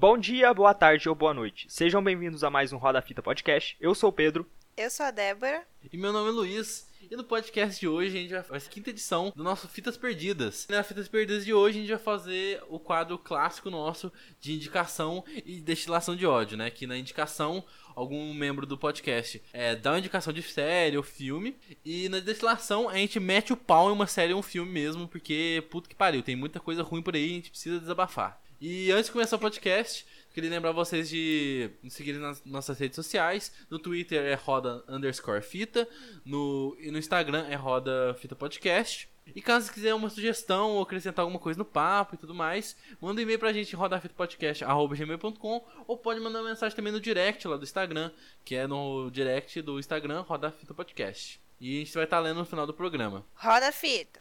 Bom dia, boa tarde ou boa noite. Sejam bem-vindos a mais um Roda Fita Podcast. Eu sou o Pedro. Eu sou a Débora. E meu nome é Luiz. E no podcast de hoje a gente vai fazer a quinta edição do nosso Fitas Perdidas. E na Fitas Perdidas de hoje a gente vai fazer o quadro clássico nosso de indicação e destilação de ódio, né? Que na indicação algum membro do podcast é, dá uma indicação de série ou filme. E na destilação a gente mete o pau em uma série ou um filme mesmo, porque puto que pariu, tem muita coisa ruim por aí e a gente precisa desabafar. E antes de começar o podcast, queria lembrar vocês de nos seguirem nas nossas redes sociais. No Twitter é roda underscore fita. No, e no Instagram é roda fita podcast. E caso quiser uma sugestão ou acrescentar alguma coisa no papo e tudo mais, manda um e-mail pra gente rodafitapodcast.gmail.com ou pode mandar uma mensagem também no direct lá do Instagram, que é no direct do Instagram Roda Fita Podcast. E a gente vai estar lendo no final do programa. Roda fita.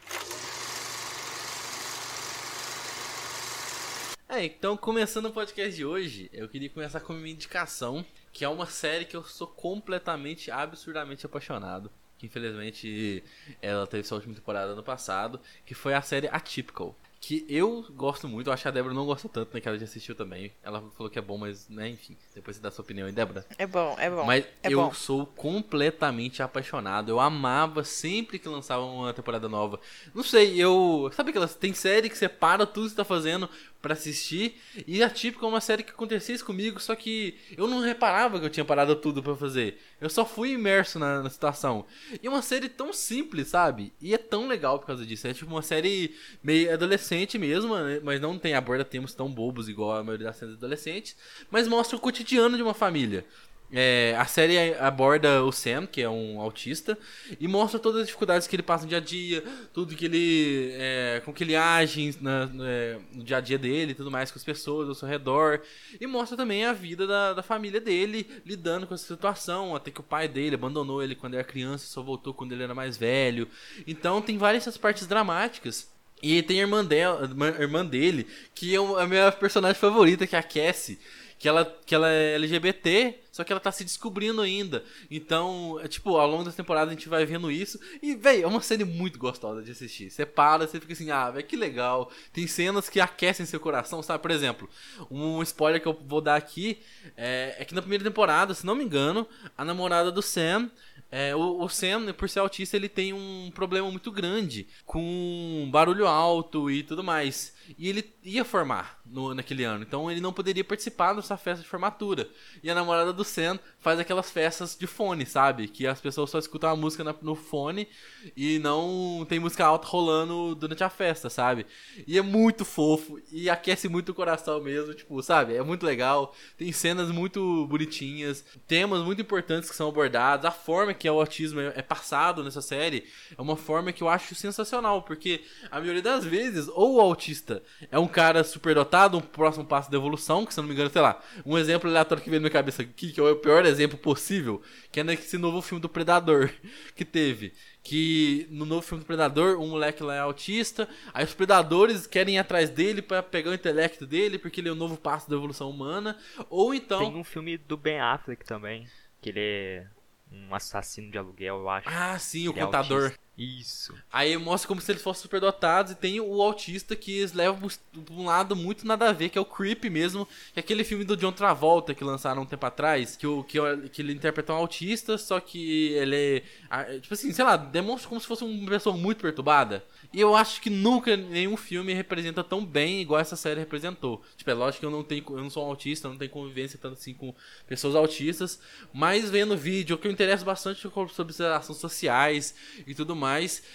É, então começando o podcast de hoje, eu queria começar com uma indicação, que é uma série que eu sou completamente, absurdamente apaixonado. Que infelizmente ela teve sua última temporada ano passado, que foi a série Atypical. Que eu gosto muito, eu acho que a Débora não gosta tanto, né? Que ela já assistiu também. Ela falou que é bom, mas, né, enfim, depois você dá sua opinião aí, Débora. É bom, é bom. Mas é eu bom. sou completamente apaixonado. Eu amava sempre que lançava uma temporada nova. Não sei, eu. Sabe aquelas. Tem série que você para tudo que você tá fazendo pra assistir. E a típica é uma série que acontecia isso comigo, só que eu não reparava que eu tinha parado tudo pra fazer. Eu só fui imerso na, na situação. E é uma série tão simples, sabe? E é tão legal por causa disso. É tipo uma série meio adolescente mesmo, né? mas não tem aborda temas tão bobos igual a maioria das séries adolescentes. Mas mostra o cotidiano de uma família. É, a série aborda o Sam, que é um autista, e mostra todas as dificuldades que ele passa no dia a dia, tudo que ele. É, com que ele age na- é, no dia a dia dele tudo mais com as pessoas ao seu redor. E mostra também a vida da, da família dele, lidando com essa situação, até que o pai dele abandonou ele quando era criança e só voltou quando ele era mais velho. Então tem várias essas partes dramáticas. E tem a irmã, dela, irmã dele, que é a minha personagem favorita, que é a Cassie que ela, que ela é LGBT, só que ela tá se descobrindo ainda. Então, é tipo, ao longo das temporadas a gente vai vendo isso. E, véi, é uma série muito gostosa de assistir. Você para, você fica assim, ah, velho, que legal. Tem cenas que aquecem seu coração, sabe? Por exemplo, um spoiler que eu vou dar aqui é, é que na primeira temporada, se não me engano, a namorada do Sam. É, o, o Sam, por ser autista, ele tem um problema muito grande com barulho alto e tudo mais. E ele ia formar no, naquele ano, então ele não poderia participar dessa festa de formatura. E a namorada do Sam faz aquelas festas de fone, sabe? Que as pessoas só escutam a música na- no fone e não tem música alta rolando durante a festa, sabe? E é muito fofo e aquece muito o coração mesmo, tipo, sabe? É muito legal. Tem cenas muito bonitinhas, temas muito importantes que são abordados, a forma que o autismo é é passado nessa série é uma forma que eu acho sensacional, porque a maioria das vezes, ou o autista é um cara superdotado, um próximo passo da evolução, que se eu não me engano, sei lá, um exemplo aleatório que veio na minha cabeça aqui, que é o pior exemplo possível, que é nesse novo filme do Predador que teve. Que no novo filme do Predador, um moleque lá é autista, aí os predadores querem ir atrás dele pra pegar o intelecto dele, porque ele é o novo passo da evolução humana. Ou então. Tem um filme do Ben Affleck também, que ele é um assassino de aluguel, eu acho. Ah, sim, o é contador. autista. Isso. Aí mostra como se eles fossem superdotados e tem o autista que eles levam pra um lado muito nada a ver, que é o Creep mesmo, que é aquele filme do John Travolta que lançaram um tempo atrás, que, o, que, o- que ele interpreta um autista, só que ele é, ah, tipo assim, sei lá, demonstra como se fosse uma pessoa muito perturbada. E eu acho que nunca nenhum filme representa tão bem igual essa série representou. Tipo, é lógico que eu não tenho, eu não sou um autista, não tenho convivência tanto assim com pessoas autistas, mas vendo vídeo, o que eu interesso bastante é sobre as ações sociais e tudo mais,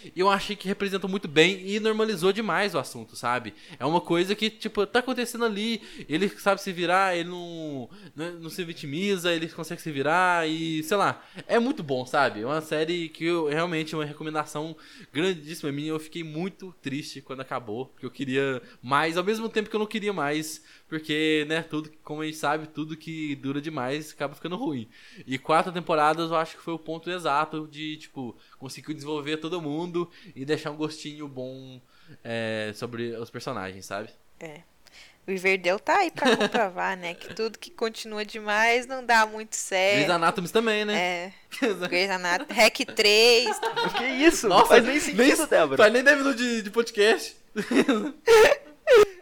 e eu achei que representou muito bem e normalizou demais o assunto, sabe? É uma coisa que, tipo, tá acontecendo ali, ele sabe se virar, ele não, não, não se vitimiza, ele consegue se virar e, sei lá, é muito bom, sabe? É uma série que eu, realmente é uma recomendação grandíssima minha, eu fiquei muito triste quando acabou, porque eu queria mais, ao mesmo tempo que eu não queria mais, porque, né, tudo, como a gente sabe, tudo que dura demais acaba ficando ruim. E quatro temporadas eu acho que foi o ponto exato de, tipo, conseguir desenvolver todo mundo e deixar um gostinho bom é, sobre os personagens, sabe? É. O Riverdale tá aí pra comprovar, né? Que tudo que continua demais não dá muito certo. Grey's Anatomy também, né? É. Grey's Anatomy. Hack 3. Que isso? Nossa, não faz nem sentido, Débora. Faz nem 10 minutos de, de podcast.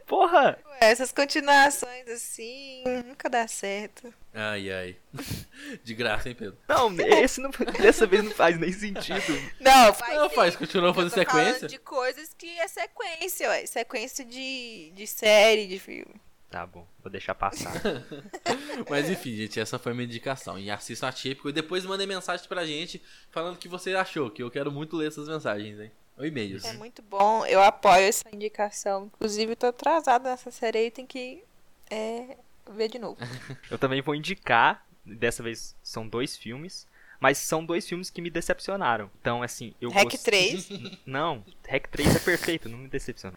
Porra! Essas continuações assim nunca dá certo. Ai, ai. De graça, hein, Pedro? Não, esse não, dessa vez não faz nem sentido. Não, faz. Não, faz, continua fazendo sequência. de coisas que é sequência, ué. Sequência de, de série, de filme. Tá bom, vou deixar passar. Mas enfim, gente, essa foi a minha indicação. E assista a Típico e depois mandem mensagem pra gente falando o que você achou, que eu quero muito ler essas mensagens, hein? Ou e-mails. É muito bom, eu apoio essa indicação. Inclusive, eu tô atrasada nessa série aí, tem que é, ver de novo. Eu também vou indicar, dessa vez são dois filmes, mas são dois filmes que me decepcionaram. Então, assim, eu Hack gost- 3. Não, Hack 3 é perfeito, não me decepciona.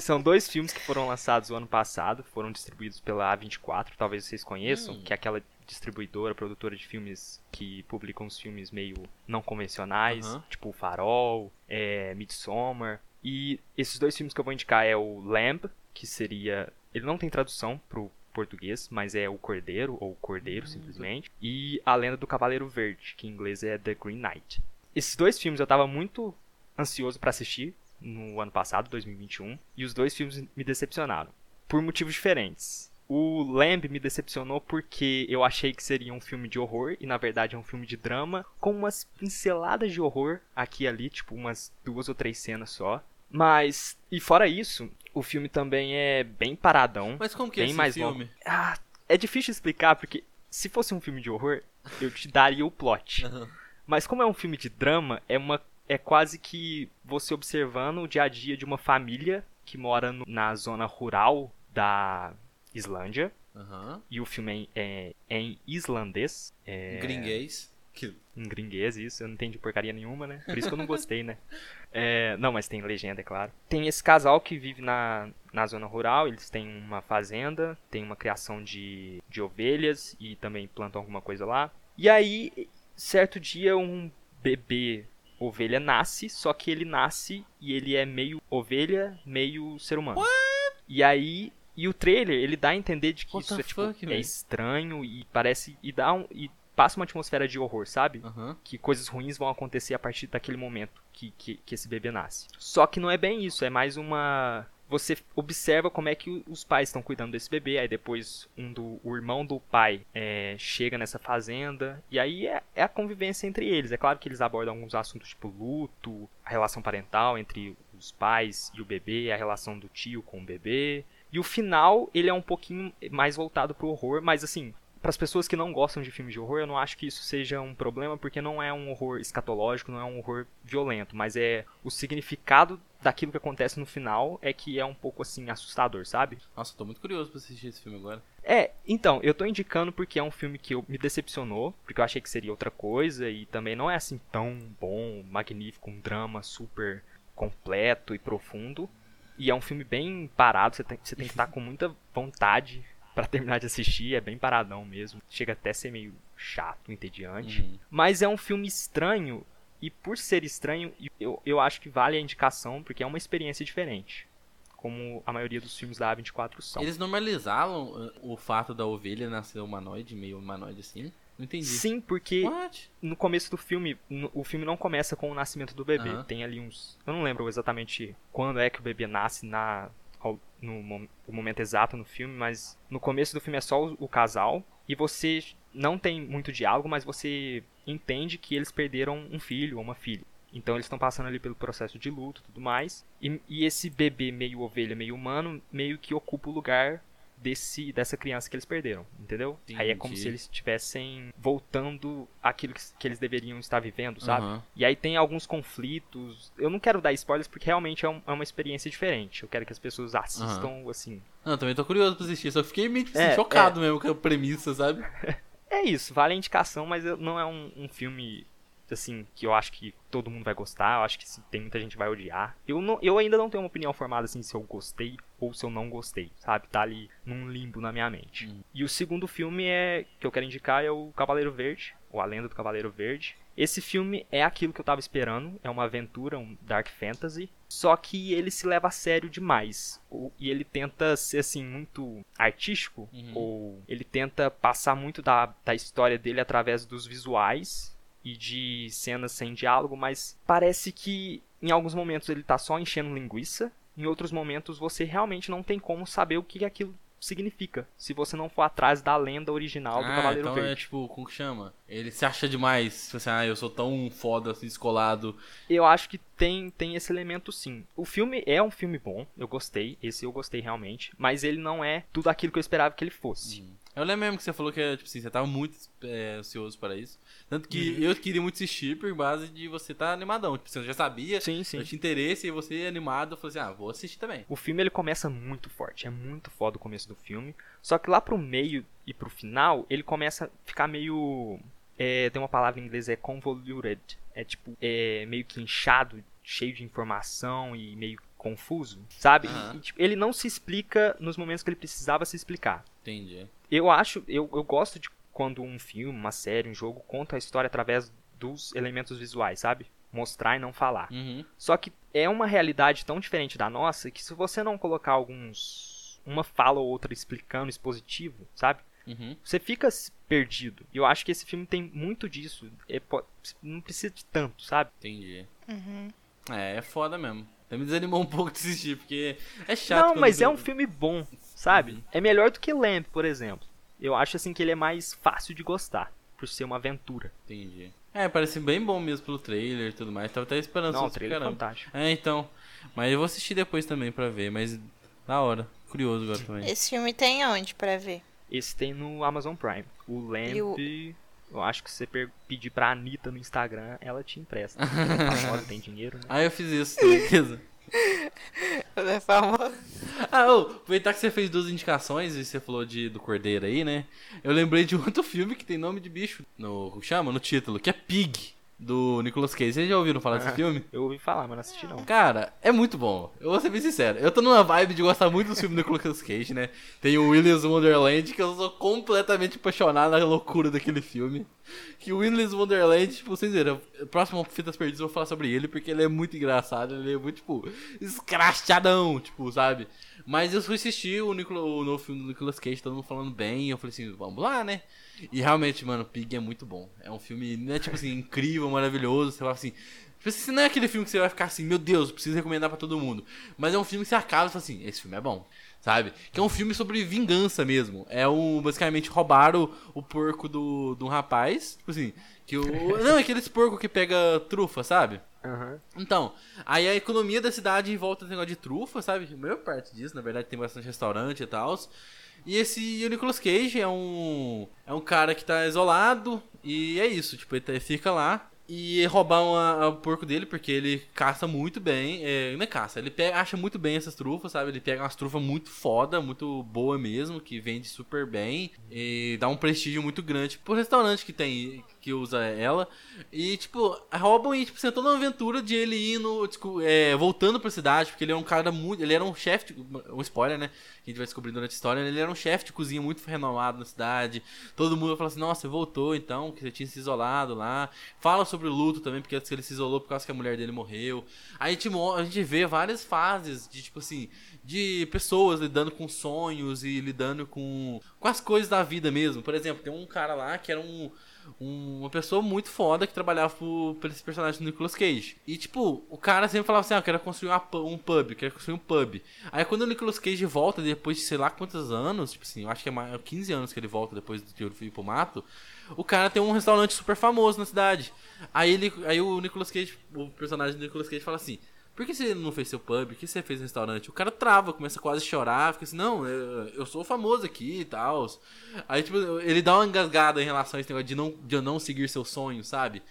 São dois filmes que foram lançados o ano passado, foram distribuídos pela A24, talvez vocês conheçam, Hum. que é aquela distribuidora, produtora de filmes que publicam os filmes meio não convencionais, tipo O Farol, é, Midsommar. E esses dois filmes que eu vou indicar é o Lamb, que seria... Ele não tem tradução pro português, mas é o Cordeiro, ou Cordeiro, simplesmente. E A Lenda do Cavaleiro Verde, que em inglês é The Green Knight. Esses dois filmes eu tava muito ansioso pra assistir no ano passado, 2021, e os dois filmes me decepcionaram por motivos diferentes. O Lamb me decepcionou porque eu achei que seria um filme de horror e na verdade é um filme de drama com umas pinceladas de horror aqui e ali, tipo umas duas ou três cenas só. Mas e fora isso, o filme também é bem paradão. Mas como que é esse mais filme? Ah, é difícil explicar porque se fosse um filme de horror, eu te daria o plot. Aham. Mas como é um filme de drama, é uma é quase que você observando o dia a dia de uma família que mora no- na zona rural da Islândia. Aham. E o filme é, é em islandês. É, Gringuês. Que... Em gringuês, isso. Eu não entendi porcaria nenhuma, né? Por isso que eu não gostei, né? É, não, mas tem legenda, é claro. Tem esse casal que vive na, na zona rural. Eles têm uma fazenda, tem uma criação de, de ovelhas e também plantam alguma coisa lá. E aí, certo dia, um bebê ovelha nasce, só que ele nasce e ele é meio ovelha, meio ser humano. E aí, e o trailer, ele dá a entender de que What isso é, tipo, fuck, é velho? estranho e parece e dá um e passa uma atmosfera de horror, sabe? Aham. Que coisas ruins vão acontecer a partir daquele momento que, que, que esse bebê nasce. Só que não é bem isso, é mais uma você observa como é que os pais estão cuidando desse bebê, aí depois um do, o irmão do pai é, chega nessa fazenda, e aí é, é a convivência entre eles. É claro que eles abordam alguns assuntos tipo luto, a relação parental entre os pais e o bebê, a relação do tio com o bebê. E o final, ele é um pouquinho mais voltado pro horror, mas assim, para as pessoas que não gostam de filmes de horror, eu não acho que isso seja um problema, porque não é um horror escatológico, não é um horror violento, mas é o significado daquilo que acontece no final é que é um pouco assim assustador, sabe? Nossa, tô muito curioso pra assistir esse filme agora. É, então, eu tô indicando porque é um filme que eu, me decepcionou, porque eu achei que seria outra coisa e também não é assim tão bom, magnífico, um drama super completo e profundo. E é um filme bem parado, você tem, você tem que estar com muita vontade pra terminar de assistir, é bem paradão mesmo. Chega até a ser meio chato, entediante. Uhum. Mas é um filme estranho, e por ser estranho, eu, eu acho que vale a indicação, porque é uma experiência diferente. Como a maioria dos filmes da A24 são. Eles normalizaram uh, o fato da ovelha nascer humanoide, meio humanoide assim? Não entendi. Sim, porque What? no começo do filme, o filme não começa com o nascimento do bebê. Tem ali uns. Eu não lembro exatamente quando é que o bebê nasce na, no momento exato no filme, mas no começo do filme é só o, o casal. E você não tem muito diálogo, mas você entende que eles perderam um filho ou uma filha. Então eles estão passando ali pelo processo de luto e tudo mais. E, e esse bebê meio ovelha, meio humano, meio que ocupa o lugar desse, dessa criança que eles perderam, entendeu? Aí é como Entendi. se eles estivessem voltando àquilo que, que eles deveriam estar vivendo, sabe? Aham. E aí tem alguns conflitos. Eu não quero dar spoilers porque realmente é, um- é uma experiência diferente. Eu quero que as pessoas assistam, assim. Não, também tô curioso pra assistir, só fiquei meio tipo, É, assim, chocado mesmo com a premissa, sabe? É isso, vale a indicação, mas não é um, um filme, assim, que eu acho que todo mundo vai gostar. Eu acho que se tem muita gente vai odiar. Eu, não, eu ainda não tenho uma opinião formada, assim, se eu gostei ou se eu não gostei, sabe? Tá ali num limbo na minha mente. Hum. E o segundo filme é que eu quero indicar é o Cavaleiro Verde, ou A Lenda do Cavaleiro Verde. Esse filme é aquilo que eu tava esperando, é uma aventura, um dark fantasy, só que ele se leva a sério demais. O- E ele tenta ser assim muito artístico, Uhum. ou ele tenta passar muito da, da história dele através dos visuais e de cenas sem diálogo, mas parece que em alguns momentos ele tá só enchendo linguiça em outros momentos você realmente não tem como saber o que aquilo significa, se você não for atrás da lenda original do ah, Cavaleiro então Verde. é tipo, como que chama? Ele se acha demais. Tipo assim, ah, eu sou tão foda, assim, descolado. Eu acho que tem, tem esse elemento sim. O filme é um filme bom, eu gostei, esse eu gostei realmente, mas ele não é tudo aquilo que eu esperava que ele fosse. Eu lembro mesmo que você falou que, tipo assim, você tava muito é, ansioso para isso. Tanto que eu queria muito assistir por base de você estar tá animadão. Tipo, você já sabia, Sim, sim. já tinha interesse, e você animado, eu falei assim, ah, vou assistir também. O filme ele começa muito forte, é muito foda o começo do filme. Só que lá pro meio e pro final, ele começa a ficar meio. É, tem uma palavra em inglês, é convoluted. É tipo, é meio que inchado, cheio de informação e meio confuso, sabe? Aham. E, tipo, ele não se explica nos momentos que ele precisava se explicar. Entendi. Eu acho, eu, eu gosto de quando um filme, uma série, um jogo conta a história através dos elementos visuais, sabe? Mostrar e não falar. Uhum. Só que é uma realidade tão diferente da nossa que se você não colocar alguns. uma fala ou outra explicando, expositivo, sabe? Uhum. Você fica perdido. E eu acho que esse filme tem muito disso. É, não precisa de tanto, sabe? Entendi. Uhum. É, é foda mesmo. Até me desanimou um pouco de assistir, porque é chato. não, mas é um filme bom, sabe? Uhum. É melhor do que Lamp, por exemplo. Eu acho assim que ele é mais fácil de gostar, por ser uma aventura. Entendi. É, parece bem bom mesmo pelo trailer e tudo mais. Tava até esperando Não, o trailer é caramba. fantástico. É, então. Mas eu vou assistir depois também pra ver, mas da hora. Curioso agora também. Esse filme tem onde pra ver? Esse tem no Amazon Prime. O Lamp, o- eu acho que se você pedir pra Anitta no Instagram, ela te empresta. Ela é famosa, tem dinheiro, né? Ah, eu fiz isso, certeza. Ela é famosa. Ah, ô, aproveitar que você fez duas indicações e você falou de, do Cordeiro aí, né? Eu lembrei de outro filme que tem nome de bicho no. chama? No título, que é Pig, do Nicolas Cage. Vocês já ouviram falar desse Ah. filme? Eu ouvi falar, mas não assisti não. Cara, é muito bom. Eu vou ser bem sincero. Eu tô numa vibe de gostar muito dos filmes do Nicolas Cage, né? Tem o Willis Wonderland, que eu sou completamente apaixonado na loucura daquele filme. Que o Willis Wonderland, tipo, vocês viram, próximo Fitas Perdidas eu vou falar sobre ele, porque ele é muito engraçado, ele é muito, tipo, escrachadão, tipo, sabe? Mas eu fui assistir o, Nicola, o novo filme do Nicolas Cage, todo mundo falando bem, e eu falei assim, vamos lá, né? E realmente, mano, Pig é muito bom. É um filme, né, tipo assim, incrível, maravilhoso, você fala assim... Tipo assim, não é aquele filme que você vai ficar assim, meu Deus, preciso recomendar pra todo mundo. Mas é um filme que você acaba e fala assim, esse filme é bom. Sabe? Que é um filme sobre vingança mesmo. É um, basicamente, roubar o, o porco do, do rapaz. Tipo assim, que o. Não, é aqueles porco que pega trufa, sabe? Aham. Então, aí a economia da cidade volta desse negócio de trufa, sabe? A maior parte disso, na verdade, tem bastante restaurante e tal. E esse o Nicolas Cage é um. É um cara que tá isolado. E é isso, tipo, ele tá- fica lá. E roubar uma- o porco dele, porque ele caça muito bem. É, não é caça, ele pega, acha muito bem essas trufas, sabe? Ele pega umas trufas muito foda, muito boa mesmo, que vende super bem. E dá um prestígio muito grande pro restaurante que tem, que usa ela. E, tipo, roubam e, tipo, toda uma aventura de ele indo, tipo, é, voltando pra cidade, porque ele é um cara muito. Ele era um chefe, um spoiler, né? Que a gente vai descobrir durante a história. Ele era um chefe de cozinha muito renomado na cidade. Todo mundo fala assim: nossa, você voltou então, que você tinha se isolado lá. Fala sobre o luto também, porque ele se isolou por causa que a mulher dele morreu. Aí a gente, a gente vê várias fases de, tipo assim, de pessoas lidando com sonhos e lidando com, com as coisas da vida mesmo. Por exemplo, tem um cara lá que era um um- uma pessoa muito foda que trabalhava pro, pra esse personagem do Nicolas Cage. E, tipo, o cara sempre falava assim, ah, eu quero construir uma um pub, quero construir um pub. Aí quando o Nicolas Cage volta, depois de sei lá quantos anos, tipo assim, eu acho que é mais, 15 anos que ele volta depois de ir pro mato, o cara tem um restaurante super famoso na cidade. Aí, ele, aí o Nicolas Cage, o personagem do Nicolas Cage fala assim, por que você não fez seu pub? Por que você fez restaurante? O cara trava, começa a quase chorar, fica assim, não, eu, eu sou famoso aqui e tal. Aí, tipo, ele dá uma engasgada em relação a esse negócio de não, de eu não seguir seu sonho, sabe?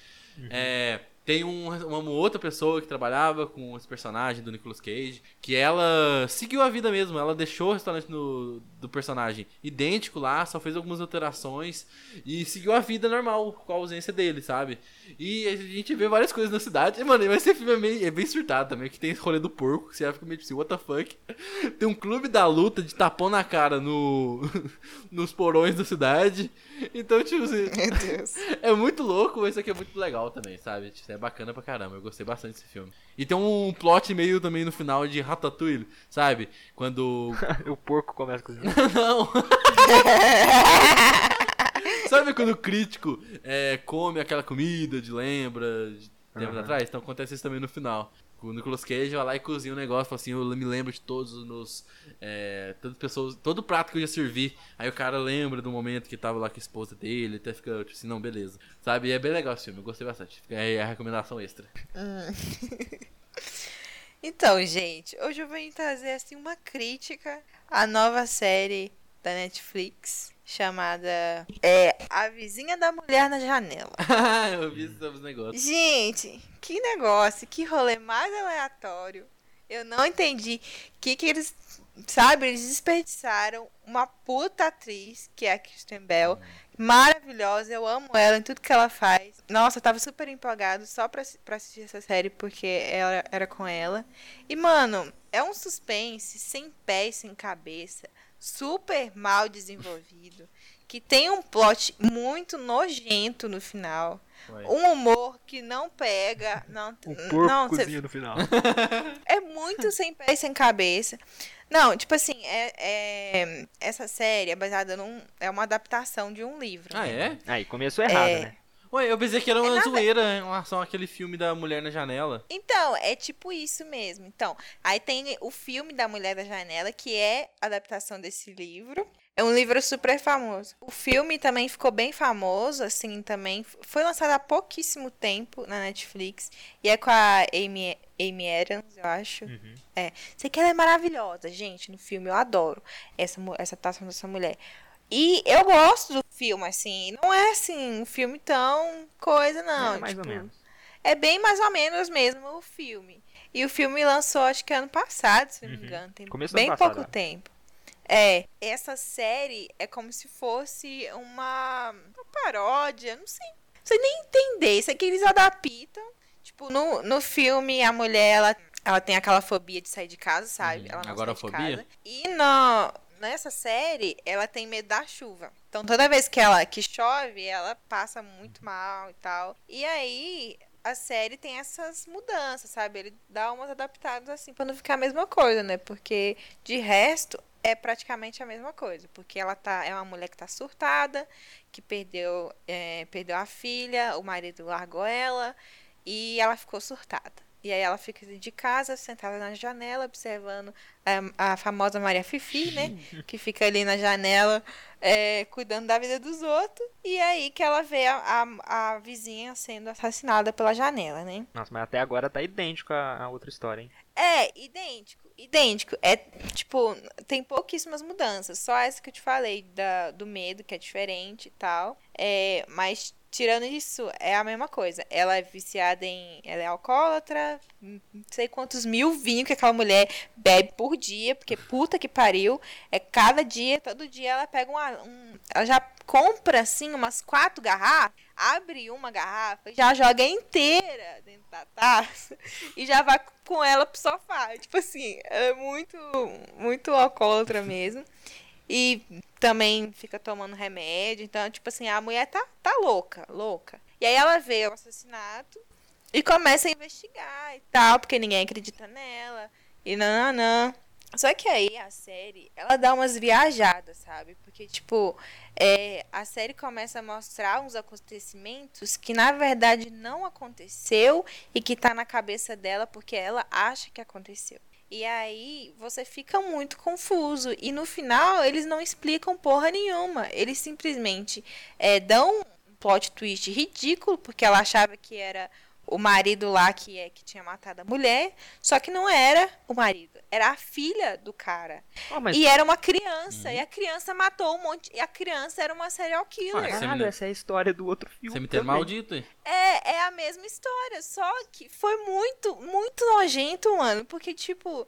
É, tem um- uma outra pessoa que trabalhava com esse personagem do Nicolas Cage, que ela seguiu a vida mesmo, ela deixou o restaurante do, do personagem idêntico lá, só fez algumas alterações e seguiu a vida normal com a ausência dele, sabe? E a gente vê várias coisas na cidade. E, mano, esse filme é, meio, é bem surtado também, que tem rolê do porco, que você fica meio tipo assim, what the fuck? Tem um clube da luta de tapão na cara no nos porões da cidade. Então, tipo assim, Meu Deus. é muito louco, mas isso aqui é muito legal também, sabe? Tipo, É bacana pra caramba, eu gostei bastante desse filme. E tem um plot meio também no final de Ratatouille, sabe? Quando. o porco começa a cozinhar. Não! sabe quando o crítico é, come aquela comida de lembra de tempos Aham. atrás? Então acontece isso também no final. O Nicolas Cage vai lá e cozinha um negócio, assim, eu me lembro de todos os. É, todas as pessoas. Todo prato que eu já servi. Aí o cara lembra do momento que tava lá com a esposa dele, até fica tipo assim, não, beleza. Sabe? E é bem legal esse filme, eu gostei bastante. Aí a recomendação extra. Então, gente, hoje eu venho trazer assim uma crítica à nova série da Netflix chamada é, A Vizinha da Mulher na Janela. eu vi esses negócios. Gente, que negócio, que rolê mais aleatório. Eu não entendi que que eles, sabe, eles desperdiçaram uma puta atriz, que é a Kristen Bell, maravilhosa, eu amo ela em tudo que ela faz. Nossa, eu tava super empolgado só pra, pra assistir essa série porque ela era com ela. E, mano, é um suspense sem pé e sem cabeça, super mal desenvolvido, que tem um plot muito nojento no final. Ué. Um humor que não pega, não, O porco não, cê- cozinha no final. é muito sem pé e sem cabeça. Não, tipo assim, é, é- essa série é baseada num. É uma adaptação de um livro. Ah, né? é? Aí, começou errado, É. né? Ué, eu pensei que era É uma nada- zoeira em relação àquele filme da mulher na janela. Então, é tipo isso mesmo. Então, aí tem o filme da Mulher da Janela, que é a adaptação desse livro. É um livro super famoso. O filme também ficou bem famoso, assim, também. Foi lançado há pouquíssimo tempo na Netflix. E é com a Amy, Amy Adams, eu acho. Uhum. É. Sei que ela é maravilhosa, gente, no filme. Eu adoro essa, essa atuação dessa mulher. E eu gosto do filme, assim. Não é, assim, um filme tão coisa, não. É, mais ou tipo, menos. é bem mais ou menos mesmo o filme. E o filme lançou, acho que ano passado, se não me Uhum. engano. Tem Começo bem passado, pouco ó. tempo. É, essa série é como se fosse uma, uma paródia, não sei. Não sei nem entender. Isso aqui eles adaptam. Tipo, no, no filme, a mulher, ela, ela tem aquela fobia de sair de casa, sabe? Uhum. Ela não Agorafobia? sai de casa. E no, nessa série, ela tem medo da chuva. Então, toda vez que ela que chove, ela passa muito mal e tal. E aí, a série tem essas mudanças, sabe? Ele dá umas adaptadas assim pra não ficar a mesma coisa, né? Porque de resto é praticamente a mesma coisa, porque ela tá é uma mulher que tá surtada, que perdeu é, perdeu a filha, o marido largou ela e ela ficou surtada. E aí ela fica de casa, sentada na janela, observando a, a famosa Maria Fifi, né? que fica ali na janela é, cuidando da vida dos outros. E aí que ela vê a, a, a vizinha sendo assassinada pela janela, né? Nossa, mas até agora tá idêntico à, à outra história, hein? É, idêntico, idêntico. É, tipo, tem pouquíssimas mudanças. Só essa que eu te falei, da, do medo, que é diferente e tal. É, mas, tirando isso, é a mesma coisa. Ela é viciada em... Ela é alcoólatra, não sei quantos mil vinhos que aquela mulher bebe por dia, porque puta que pariu. É cada dia, todo dia ela pega uma... Um, ela já compra, assim, umas quatro garrafas, abre uma garrafa já joga inteira dentro da taça e já vai com ela pro sofá. Tipo assim, é muito, muito alcoólatra mesmo. E também fica tomando remédio. Então, tipo assim, a mulher tá, tá louca, louca. E aí ela vê o assassinato e começa a investigar e tal, porque ninguém acredita nela. E não. Só que aí a série, ela dá umas viajadas, sabe? Porque, tipo, é, a série começa a mostrar uns acontecimentos que na verdade não aconteceu e que tá na cabeça dela porque ela acha que aconteceu. E aí você fica muito confuso. E no final eles não explicam porra nenhuma. Eles simplesmente é, dão um plot twist ridículo, porque ela achava que era o marido lá que, é, que tinha matado a mulher. Só que não era o marido, era a filha do cara. Ó, mas E era uma criança. E a criança matou um monte. E a criança era uma serial killer. Ah, caralho, Cemitério- essa é a história do outro filme. Cemitério também. maldito, hein? É, é a mesma história, só que foi muito, muito nojento, mano. Porque, tipo,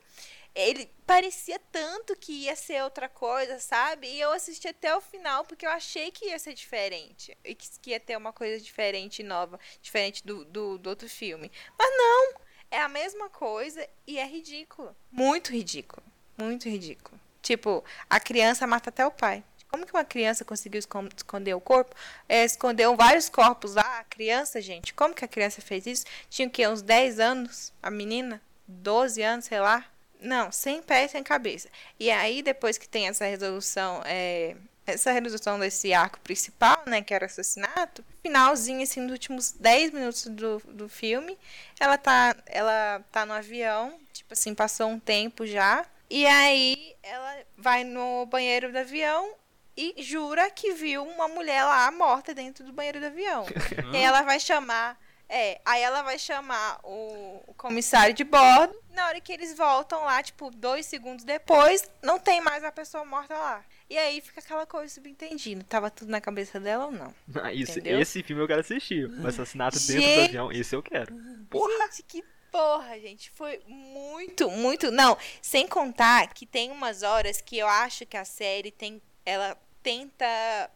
ele parecia tanto que ia ser outra coisa, sabe? E eu assisti até o final porque eu achei que ia ser diferente. E que, ia ter uma coisa diferente nova, diferente do, do, do outro filme. Mas não! É a mesma coisa e é ridículo. Muito ridículo. Muito ridículo. Tipo, a criança mata até o pai. Como que uma criança conseguiu escon- esconder o corpo? É, escondeu vários corpos lá. A criança, gente, como que a criança fez isso? Tinha o quê? Uns 10 anos? A menina? 12 anos, sei lá. Não, sem pé e sem cabeça. E aí, depois que tem essa resolução é, essa resolução desse arco principal, né, que era o assassinato, finalzinho, assim, nos últimos 10 minutos do, do filme, ela tá, ela tá no avião, tipo assim, passou um tempo já, e aí ela vai no banheiro do avião e jura que viu uma mulher lá morta dentro do banheiro do avião. e ela vai chamar é, aí ela vai chamar o, o, comissário de bordo. Na hora que eles voltam lá, tipo, dois segundos depois, não tem mais a pessoa morta lá. E aí fica aquela coisa subentendida. Tava tudo na cabeça dela ou não? Ah, isso, esse filme eu quero assistir. O assassinato gente, dentro do avião, esse eu quero. Porra! Gente, que porra, gente. Foi muito, muito. Não, sem contar que tem umas horas que eu acho que a série tem. Ela tenta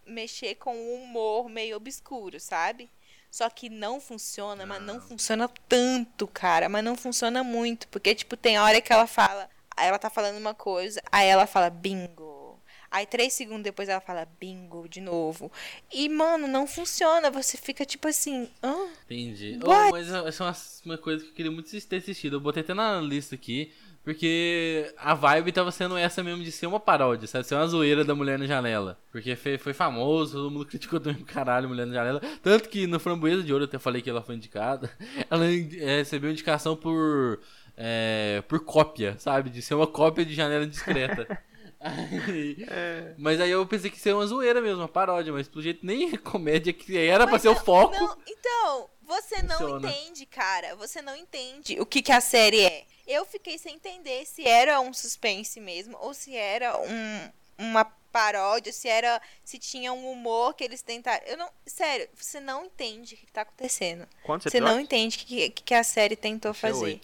mexer com um humor meio obscuro, sabe? Só que não funciona, mas não funciona tanto, cara. Mas não funciona muito. Porque, tipo, tem hora que ela fala. Ela tá falando uma coisa, aí ela fala bingo. Aí três segundos depois ela fala bingo de novo. E, mano, não funciona. Você fica tipo assim. Hã? Entendi. Oh, mas essa é uma, uma coisa que eu queria muito ter assistido. Eu botei até na lista aqui. Porque a vibe tava sendo essa mesmo de ser uma paródia, sabe? Ser uma zoeira da Mulher na Janela. Porque foi, foi famoso, todo mundo criticou também caralho Mulher na Janela. Tanto que no Framboesa de Ouro eu até falei que ela foi indicada. Ela é, recebeu indicação por. É, por cópia, sabe? De ser uma cópia de Janela Discreta. Aí, é. Mas aí eu pensei que ia ser uma zoeira mesmo, uma paródia, mas pelo jeito nem comédia que era mas pra ser o foco. Não, então, você não entende, cara. Você não entende o que, que a série é. Eu fiquei sem entender se era um suspense mesmo ou se era um, uma paródia, se era se tinha um humor que eles tentaram. Eu não, sério, você não entende o que está acontecendo. Quantos você não entende o que, que a série tentou é fazer.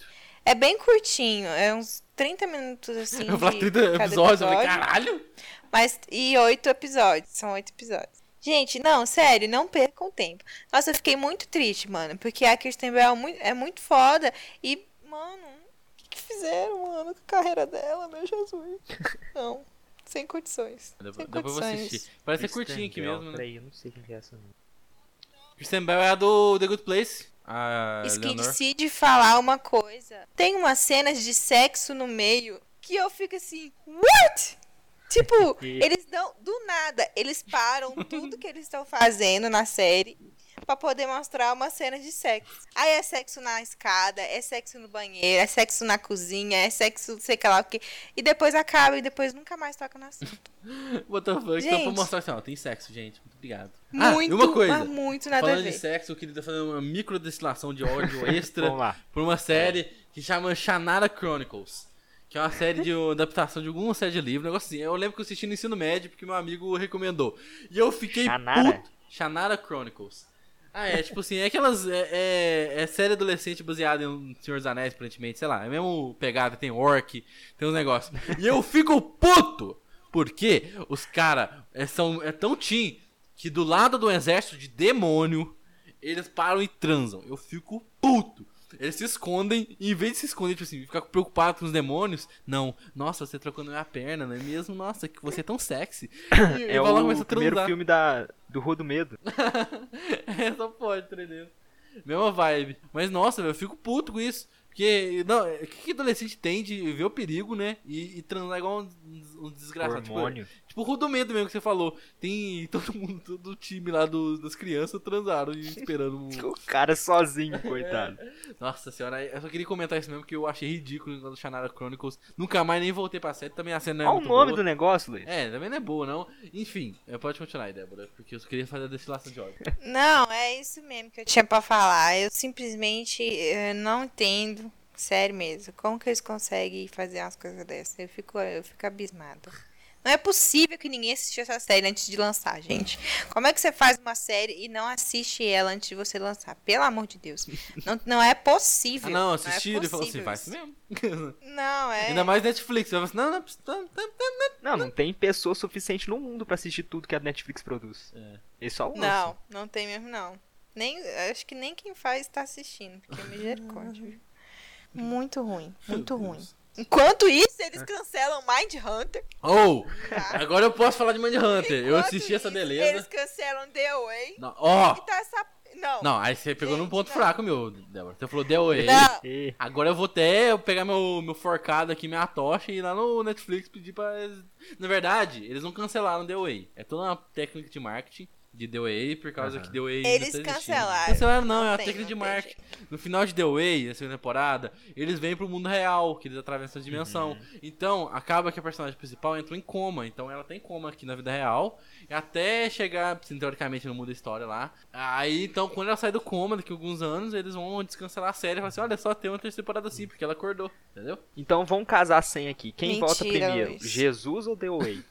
É, é, bem curtinho, é uns 30 minutos assim. Eu falei 30 episódios, eu falei, caralho! Mas, e oito episódios, são oito episódios. Gente, não, sério, não percam tempo. Nossa, eu fiquei muito triste, mano, porque a Kirsten Bell é muito, é muito foda e, mano, que fizeram, mano, com a carreira dela, meu Jesus. Não, sem condições. Sem depois condições. vou assistir. Parece ser curtinho aqui Bell, mesmo, né? Peraí, eu não sei quem é essa não. Kristen Bell é a do The Good Place. A Esqueci de falar uma coisa. Tem umas cenas de sexo no meio que eu fico assim, what? Tipo, eles dão do nada, eles param tudo que eles estão fazendo na série para poder mostrar uma cena de sexo. Aí é sexo na escada, é sexo no banheiro, é sexo na cozinha, é sexo sei lá o que. E depois acaba e depois nunca mais toca no assunto. What the fuck? Então, pra mostrar assim, ó, tem sexo, gente. Muito obrigado. Muito, ah, uma coisa. muito nada Falando a ver. de sexo, eu queria fazer uma micro destilação de ódio extra por uma série que chama Shannara Chronicles. Que é uma série de uma adaptação de alguma série de livro, um negócio assim. Eu lembro que eu assisti no ensino médio porque meu amigo recomendou. E eu fiquei Shannara? puto. Shannara Chronicles. Ah, é, tipo assim, é aquelas. É, é, é, série adolescente baseada em Senhor dos Anéis, aparentemente, sei lá. É mesmo pegada, tem orc, tem uns negócios. E eu fico puto! Porque os caras é, são é tão teen que do lado do exército de demônio, eles param e transam. Eu fico puto. Eles se escondem e em vez de se esconder, tipo assim, ficar preocupado com os demônios, não. Nossa, você trocou minha perna, não é mesmo? Nossa, que você é tão sexy. E é o primeiro filme da, do Rua do Medo. é, só pode, entendeu? Mesma vibe. Mas nossa, eu fico puto com isso. Porque, não, o que, que adolescente tem de ver o perigo, né? E, e transar igual um, um desgraçado. Tipo, Hormônio. Tipo, tipo o Rudomento mesmo que você falou. Tem todo mundo, todo o time lá do, das crianças transaram e esperando. o cara sozinho, coitado. É. Nossa senhora, eu só queria comentar isso mesmo que eu achei ridículo quando Shannara Chronicles. Nunca mais nem voltei pra série, também a cena não é Olha o nome boa. do negócio, Luiz. É, também não é boa, não. Enfim, pode continuar aí, Débora, porque eu só queria fazer a destilação de ódio. Não, é isso mesmo que eu tinha pra falar. Eu simplesmente eu não entendo Sério mesmo. Como que eles conseguem fazer umas coisas dessas? Eu fico, eu fico abismada. Não é possível que ninguém assistiu essa série antes de lançar, gente. Como é que você faz uma série e não assiste ela antes de você lançar? Pelo amor de Deus. Não, não é possível. Ah, não, assistiram é e falou assim, faz mesmo. Não, é. Ainda mais Netflix. Eu assim, não, não, não, não, não tem pessoa suficiente no mundo para assistir tudo que a Netflix produz. É. E só o Não, não tem mesmo, não. Nem, acho que nem quem faz está assistindo, porque é misericórdia. Muito ruim, muito ruim. Enquanto isso, eles cancelam Mind Hunter. Oh! Tá? Agora eu posso falar de Mind Hunter. Eu assisti isso, essa beleza. Eles cancelam The Away. Ó! Oh. Tá essa Não. Não, aí você pegou num Gente, ponto não. fraco, meu, Débora. Você falou The Way. Não. Agora eu vou até pegar meu, meu forcado aqui, minha tocha e ir lá no Netflix pedir pra. Na verdade, eles não cancelaram The Way. É toda uma técnica de marketing de The Way, por causa Aham. que The Way. Eles tá existindo. cancelaram. Cancelaram não, é Não uma tem, técnica de marketing. No final de The Way, na segunda temporada, eles vêm pro mundo real, que eles atravessam a dimensão. Uhum. Então, acaba que a personagem principal entrou em coma. Então ela tem coma aqui na vida real. E até chegar, assim, teoricamente, no mundo da história lá. Aí, então, quando ela sai do coma, daqui a alguns anos, eles vão descancelar a série e falar assim: olha só, tem uma terceira temporada assim, porque ela acordou. Entendeu? Então vamos casar sem aqui. Quem Mentira, volta primeiro? Luiz. Jesus ou The Way?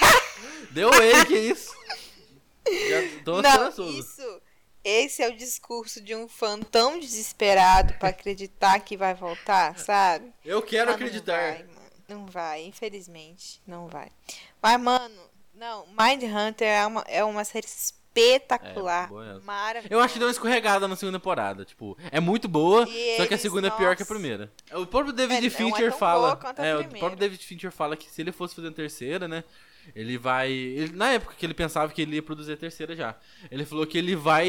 Deu Way, que isso? Não, isso. Esse é o discurso de um fã tão desesperado pra acreditar que vai voltar, sabe? Eu quero Ah, acreditar. Não vai. Não vai, infelizmente. Não vai. Mas, mano, não. Mind Hunter é uma, é uma série espetacular. É, maravilhosa. Eu acho que deu uma escorregada na segunda temporada. Tipo, é muito boa, E só que a eles, segunda é pior que a nossa. primeira. O próprio David É, é Fincher tão fala. É, o próprio David Fincher fala que se ele fosse fazer a terceira, né? Ele vai. ele- na época que ele pensava que ele ia produzir a terceira já. Ele falou que ele vai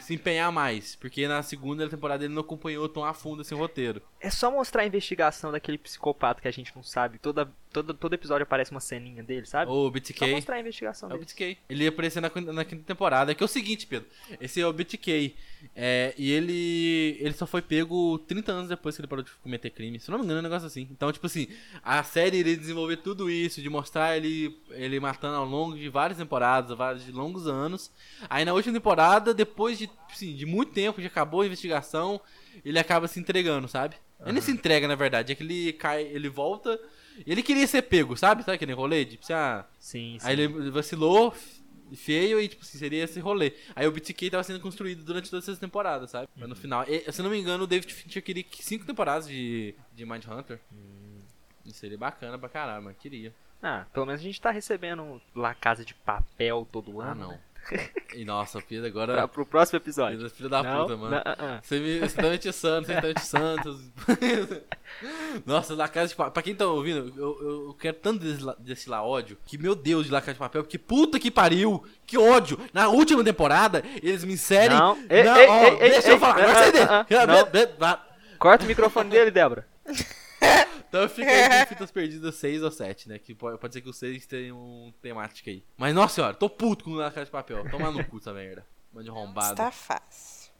se empenhar mais. Porque na segunda temporada ele não acompanhou tão a fundo esse roteiro. É só mostrar a investigação daquele psicopata que a gente não sabe. Toda, todo, todo episódio aparece uma ceninha dele, sabe? O Só BTK. mostrar a investigação É o dele. BTK. Ele ia aparecer na, quin- na quinta temporada. Que é o seguinte, Pedro. Esse é o BTK. É, e ele. Ele só foi pego 30 anos depois que ele parou de cometer crime. Se eu não me engano, é um negócio assim. Então, tipo assim, a série iria desenvolver tudo isso, de mostrar ele, ele matando ao longo de várias temporadas, vários de longos anos. Aí na última temporada, depois de, assim, de muito tempo, já acabou a investigação, ele acaba se entregando, sabe? Ele não se entrega, na verdade, é que ele cai, ele volta. Ele queria ser pego, sabe? Sabe aquele rolê? Tipo, assim, ah, Sim, sim. Aí ele vacilou, feio, e tipo assim, seria esse rolê. Aí o BTK tava sendo construído durante todas essas temporadas, sabe? Mas no final, e, se não me engano, o David Fincher queria que cinco temporadas de, de Mindhunter. Isso seria bacana pra caralho, mas queria. Ah, pelo menos a gente tá recebendo lá Casa de Papel todo Ah, ano. não. né? E nossa, Pedro, Pra, agora. pro próximo episódio. Filho filho da não, puta, mano. não, ah. Você me você tá me atiçando, você tá me atiçando. Nossa, La Casa de Papel. Pra quem tá ouvindo, eu, eu- quero tanto destilar ódio que, meu Deus, de La Casa de Papel, porque puta que pariu, que ódio. Na última temporada, eles me inserem. Não. Ei, Não, ei, ó, ei, ei, deixa ei, eu falar, ah, agora sai dele. ah. Corta o microfone dele, Débora. Então fica aí com Fitas Perdidas 6 ou 7, né? Que pode, pode ser que o 6 tenha um temática aí. Mas, nossa senhora, tô puto com La Casa de Papel. Toma no cu essa merda. Mande arrombado. Está fácil.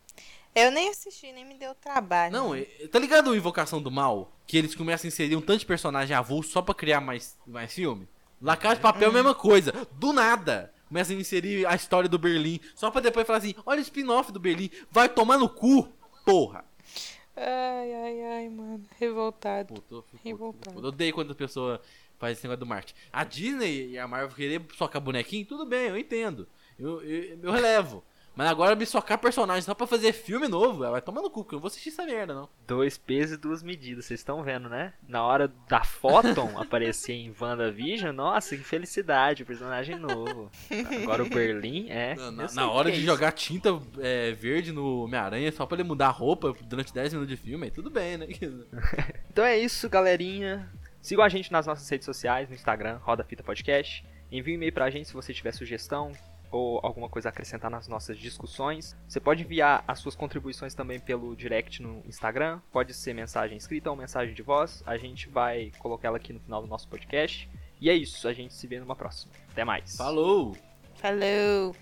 Eu nem assisti, nem me deu trabalho. Não, é- tá ligado o Invocação do Mal? Que eles começam a inserir um tanto de personagem avulso só pra criar mais, mais filme? La Casa de Papel é a mesma coisa. Do nada. Começam a inserir a história do Berlim. Só pra depois falar assim: olha o spin-off do Berlim. Vai tomar no cu, porra. Ai, ai, ai, mano. Revoltado. Fico- Revoltado. Odeio quando a pessoa faz esse negócio do marketing. A Disney e a Marvel querer socar bonequinho, tudo bem, eu entendo. Eu, eu, eu relevo. Mas agora me socar personagem só pra fazer filme novo, vai tomar no cu, que eu não vou assistir essa merda, não. Dois pesos e duas medidas, vocês estão vendo, né? Na hora da Photon aparecer em WandaVision, nossa, que felicidade, personagem novo. Agora o Berlim é. Na, na- na hora é de jogar tinta é, verde no Homem-Aranha só pra ele mudar a roupa durante 10 minutos de filme, aí tudo bem, né? Então é isso, galerinha. Sigam a gente nas nossas redes sociais, no Instagram, Roda Fita Podcast. Envie um e-mail pra gente se você tiver sugestão ou alguma coisa a acrescentar nas nossas discussões. Você pode enviar as suas contribuições também pelo direct no Instagram. Pode ser mensagem escrita ou mensagem de voz. A gente vai colocar ela aqui no final do nosso podcast. E é isso, a gente se vê numa próxima. Até mais. Falou! Falou.